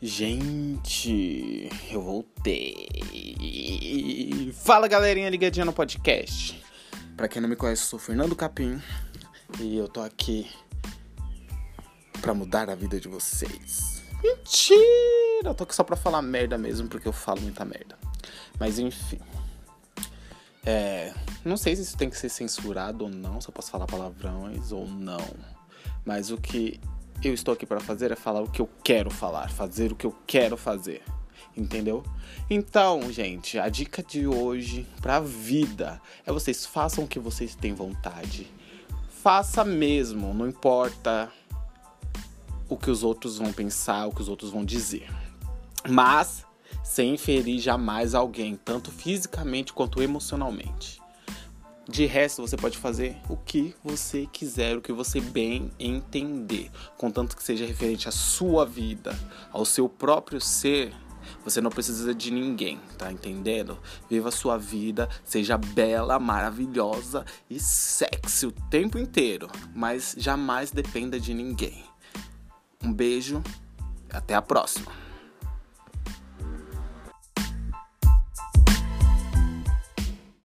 Gente, eu voltei. Fala galerinha ligadinha no podcast. Pra quem não me conhece, eu sou Fernando Capim e eu tô aqui pra mudar a vida de vocês. Mentira! Eu tô aqui só pra falar merda mesmo, porque eu falo muita merda. Mas enfim. É. Não sei se isso tem que ser censurado ou não, se eu posso falar palavrões ou não. Mas o que eu estou aqui para fazer é falar o que eu quero falar, fazer o que eu quero fazer. Entendeu? Então, gente, a dica de hoje pra vida é vocês façam o que vocês têm vontade. Faça mesmo, não importa o que os outros vão pensar, o que os outros vão dizer. Mas sem ferir jamais alguém, tanto fisicamente quanto emocionalmente. De resto, você pode fazer o que você quiser, o que você bem entender, contanto que seja referente à sua vida, ao seu próprio ser. Você não precisa de ninguém, tá entendendo? Viva a sua vida, seja bela, maravilhosa e sexy o tempo inteiro, mas jamais dependa de ninguém. Um beijo, até a próxima.